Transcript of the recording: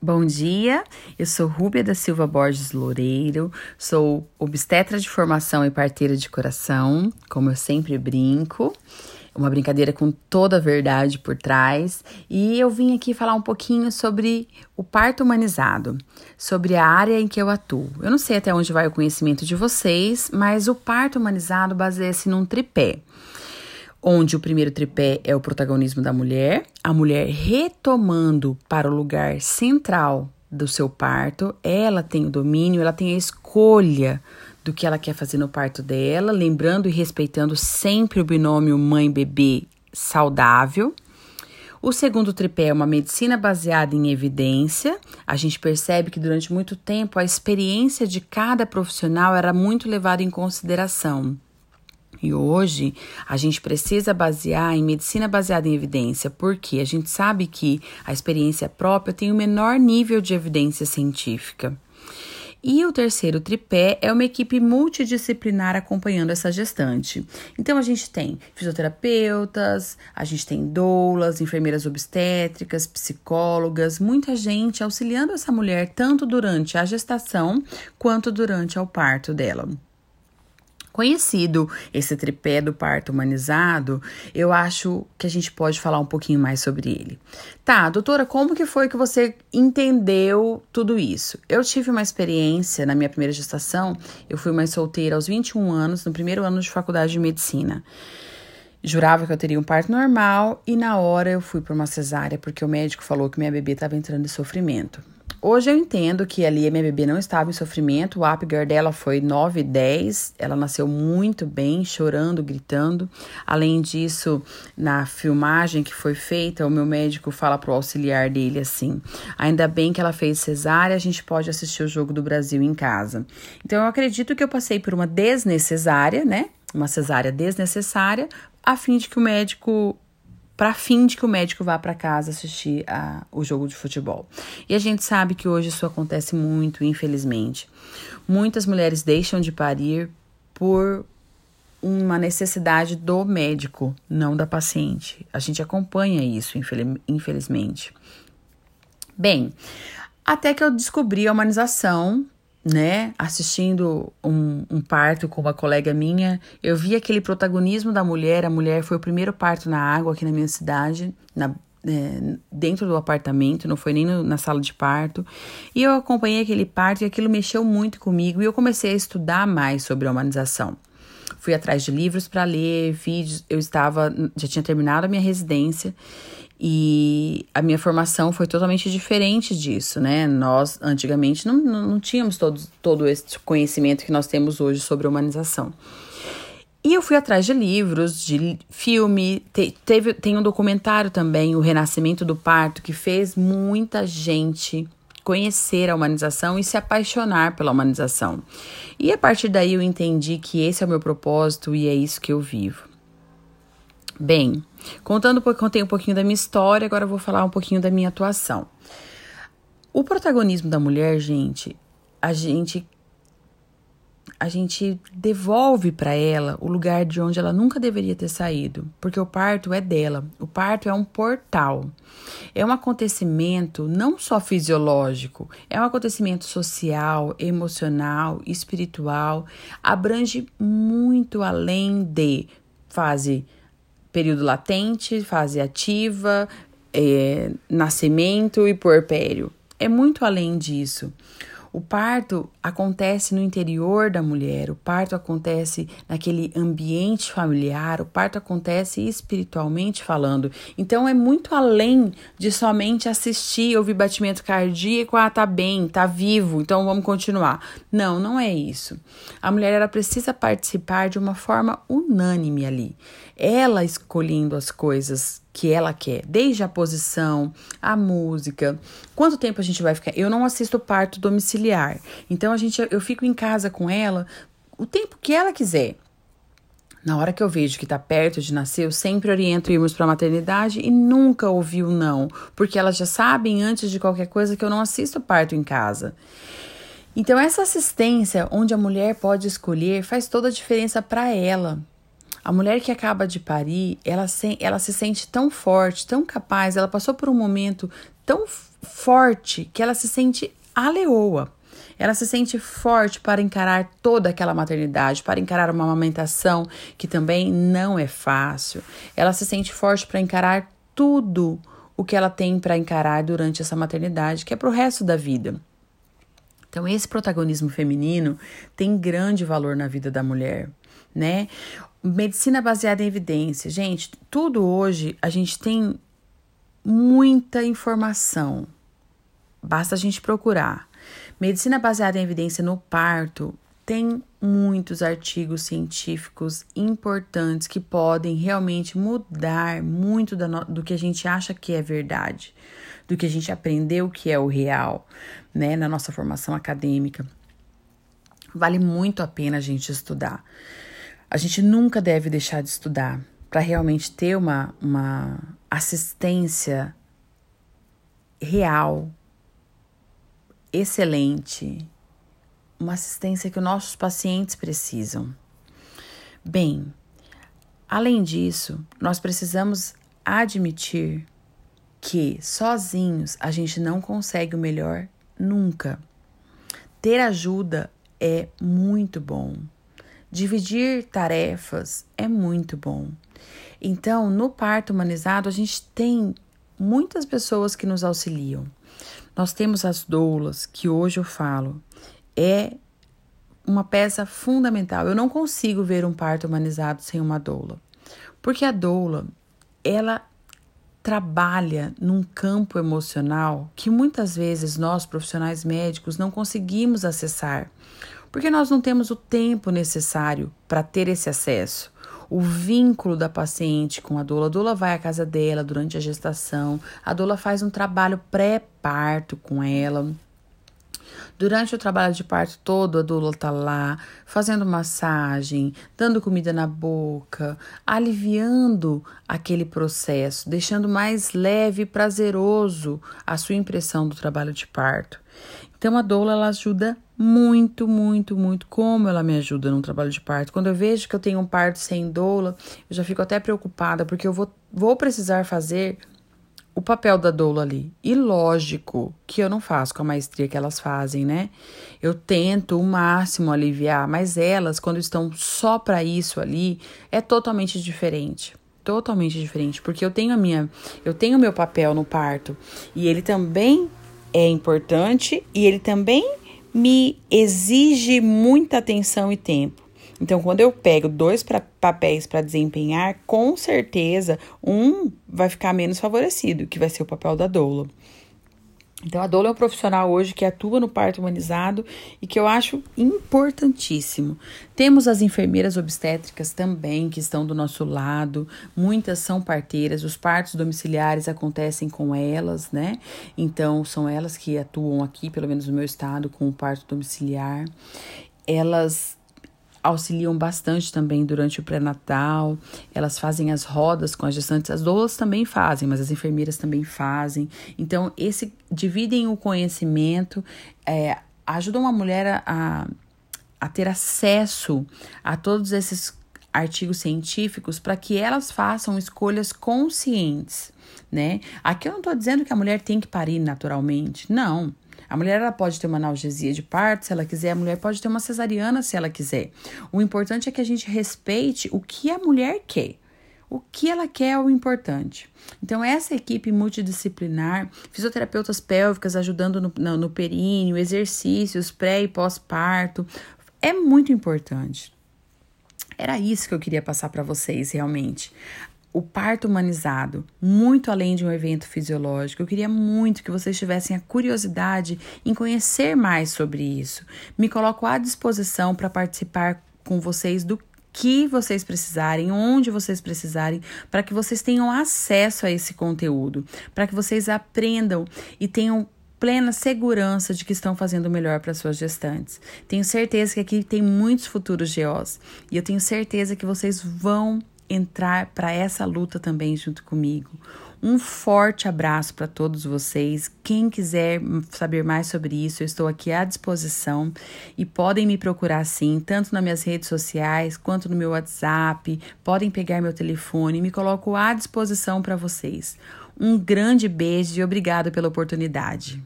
Bom dia, eu sou Rúbia da Silva Borges Loureiro, sou obstetra de formação e parteira de coração, como eu sempre brinco, uma brincadeira com toda a verdade por trás, e eu vim aqui falar um pouquinho sobre o parto humanizado, sobre a área em que eu atuo. Eu não sei até onde vai o conhecimento de vocês, mas o parto humanizado baseia-se num tripé onde o primeiro tripé é o protagonismo da mulher, a mulher retomando para o lugar central do seu parto, ela tem o domínio, ela tem a escolha do que ela quer fazer no parto dela, lembrando e respeitando sempre o binômio mãe-bebê saudável. O segundo tripé é uma medicina baseada em evidência. A gente percebe que durante muito tempo a experiência de cada profissional era muito levada em consideração. E hoje a gente precisa basear em medicina baseada em evidência, porque a gente sabe que a experiência própria tem o menor nível de evidência científica. E o terceiro tripé é uma equipe multidisciplinar acompanhando essa gestante. Então a gente tem fisioterapeutas, a gente tem doulas, enfermeiras obstétricas, psicólogas, muita gente auxiliando essa mulher tanto durante a gestação quanto durante o parto dela conhecido esse tripé do parto humanizado, eu acho que a gente pode falar um pouquinho mais sobre ele. Tá, doutora, como que foi que você entendeu tudo isso? Eu tive uma experiência na minha primeira gestação, eu fui mãe solteira aos 21 anos, no primeiro ano de faculdade de medicina. Jurava que eu teria um parto normal e na hora eu fui para uma cesárea porque o médico falou que minha bebê estava entrando em sofrimento. Hoje eu entendo que ali a minha bebê não estava em sofrimento, o Apgar dela foi 9 e 10, ela nasceu muito bem, chorando, gritando. Além disso, na filmagem que foi feita, o meu médico fala pro auxiliar dele assim: ainda bem que ela fez cesárea, a gente pode assistir o jogo do Brasil em casa. Então eu acredito que eu passei por uma desnecessária, né? Uma cesárea desnecessária, a fim de que o médico para fim de que o médico vá para casa assistir a, o jogo de futebol. E a gente sabe que hoje isso acontece muito, infelizmente. Muitas mulheres deixam de parir por uma necessidade do médico, não da paciente. A gente acompanha isso, infelizmente. Bem, até que eu descobri a humanização né, assistindo um, um, parto com uma colega minha, eu vi aquele protagonismo da mulher. A mulher foi o primeiro parto na água aqui na minha cidade, na, é, dentro do apartamento, não foi nem no, na sala de parto. E eu acompanhei aquele parto e aquilo mexeu muito comigo. E eu comecei a estudar mais sobre a humanização. Fui atrás de livros para ler, vídeos. Eu estava, já tinha terminado a minha residência e a minha formação foi totalmente diferente disso, né? Nós, antigamente, não, não, tínhamos todo, todo esse conhecimento que nós temos hoje sobre humanização. E eu fui atrás de livros, de filme, te, teve, tem um documentário também, O Renascimento do Parto, que fez muita gente conhecer a humanização e se apaixonar pela humanização. E a partir daí eu entendi que esse é o meu propósito e é isso que eu vivo. Bem, contando contei um pouquinho da minha história, agora vou falar um pouquinho da minha atuação. O protagonismo da mulher, gente, a gente a gente devolve para ela o lugar de onde ela nunca deveria ter saído, porque o parto é dela. O parto é um portal. É um acontecimento não só fisiológico, é um acontecimento social, emocional, espiritual, abrange muito além de fase período latente, fase ativa, é, nascimento e puerpério. É muito além disso. O parto acontece no interior da mulher, o parto acontece naquele ambiente familiar, o parto acontece espiritualmente falando. Então é muito além de somente assistir, ouvir batimento cardíaco, ah, tá bem, tá vivo, então vamos continuar. Não, não é isso. A mulher ela precisa participar de uma forma unânime ali. Ela escolhendo as coisas que ela quer, desde a posição, a música, quanto tempo a gente vai ficar. Eu não assisto parto domiciliar, então a gente, eu fico em casa com ela o tempo que ela quiser. Na hora que eu vejo que está perto de nascer, eu sempre oriento irmos para a maternidade e nunca ouvi o não, porque elas já sabem antes de qualquer coisa que eu não assisto parto em casa. Então, essa assistência, onde a mulher pode escolher, faz toda a diferença para ela, a mulher que acaba de parir, ela se, ela se sente tão forte, tão capaz, ela passou por um momento tão forte, que ela se sente a leoa. Ela se sente forte para encarar toda aquela maternidade, para encarar uma amamentação que também não é fácil. Ela se sente forte para encarar tudo o que ela tem para encarar durante essa maternidade, que é para o resto da vida. Então, esse protagonismo feminino tem grande valor na vida da mulher, né? Medicina baseada em evidência. Gente, tudo hoje a gente tem muita informação. Basta a gente procurar. Medicina baseada em evidência no parto tem muitos artigos científicos importantes que podem realmente mudar muito do que a gente acha que é verdade, do que a gente aprendeu que é o real, né, na nossa formação acadêmica. Vale muito a pena a gente estudar. A gente nunca deve deixar de estudar para realmente ter uma, uma assistência real, excelente, uma assistência que os nossos pacientes precisam. Bem, além disso, nós precisamos admitir que sozinhos a gente não consegue o melhor nunca. Ter ajuda é muito bom. Dividir tarefas é muito bom. Então, no parto humanizado, a gente tem muitas pessoas que nos auxiliam. Nós temos as doulas, que hoje eu falo, é uma peça fundamental. Eu não consigo ver um parto humanizado sem uma doula. Porque a doula, ela trabalha num campo emocional que muitas vezes nós profissionais médicos não conseguimos acessar, porque nós não temos o tempo necessário para ter esse acesso. O vínculo da paciente com a doula, a doula vai à casa dela durante a gestação, a doula faz um trabalho pré-parto com ela, Durante o trabalho de parto todo, a doula tá lá, fazendo massagem, dando comida na boca, aliviando aquele processo, deixando mais leve e prazeroso a sua impressão do trabalho de parto. Então a doula ela ajuda muito, muito, muito. Como ela me ajuda no trabalho de parto. Quando eu vejo que eu tenho um parto sem doula, eu já fico até preocupada porque eu vou, vou precisar fazer o papel da doula ali. E lógico que eu não faço com a maestria que elas fazem, né? Eu tento o máximo aliviar, mas elas, quando estão só para isso ali, é totalmente diferente. Totalmente diferente, porque eu tenho a minha, eu tenho o meu papel no parto e ele também é importante e ele também me exige muita atenção e tempo. Então, quando eu pego dois pra, papéis para desempenhar, com certeza um vai ficar menos favorecido, que vai ser o papel da doula. Então, a doula é um profissional hoje que atua no parto humanizado e que eu acho importantíssimo. Temos as enfermeiras obstétricas também que estão do nosso lado, muitas são parteiras, os partos domiciliares acontecem com elas, né? Então, são elas que atuam aqui, pelo menos no meu estado, com o parto domiciliar. Elas auxiliam bastante também durante o pré-natal. Elas fazem as rodas com as gestantes. As doulas também fazem, mas as enfermeiras também fazem. Então, esse dividem o conhecimento, é, ajudam a mulher a, a ter acesso a todos esses artigos científicos para que elas façam escolhas conscientes, né? Aqui eu não estou dizendo que a mulher tem que parir naturalmente, não. A mulher ela pode ter uma analgesia de parto se ela quiser, a mulher pode ter uma cesariana se ela quiser. O importante é que a gente respeite o que a mulher quer. O que ela quer é o importante. Então, essa equipe multidisciplinar, fisioterapeutas pélvicas ajudando no, no, no períneo, exercícios pré e pós-parto, é muito importante. Era isso que eu queria passar para vocês realmente o parto humanizado, muito além de um evento fisiológico. Eu queria muito que vocês tivessem a curiosidade em conhecer mais sobre isso. Me coloco à disposição para participar com vocês do que vocês precisarem, onde vocês precisarem, para que vocês tenham acesso a esse conteúdo, para que vocês aprendam e tenham plena segurança de que estão fazendo o melhor para suas gestantes. Tenho certeza que aqui tem muitos futuros GOs e eu tenho certeza que vocês vão entrar para essa luta também junto comigo. Um forte abraço para todos vocês. Quem quiser saber mais sobre isso, eu estou aqui à disposição e podem me procurar sim, tanto nas minhas redes sociais quanto no meu WhatsApp. Podem pegar meu telefone, me coloco à disposição para vocês. Um grande beijo e obrigado pela oportunidade.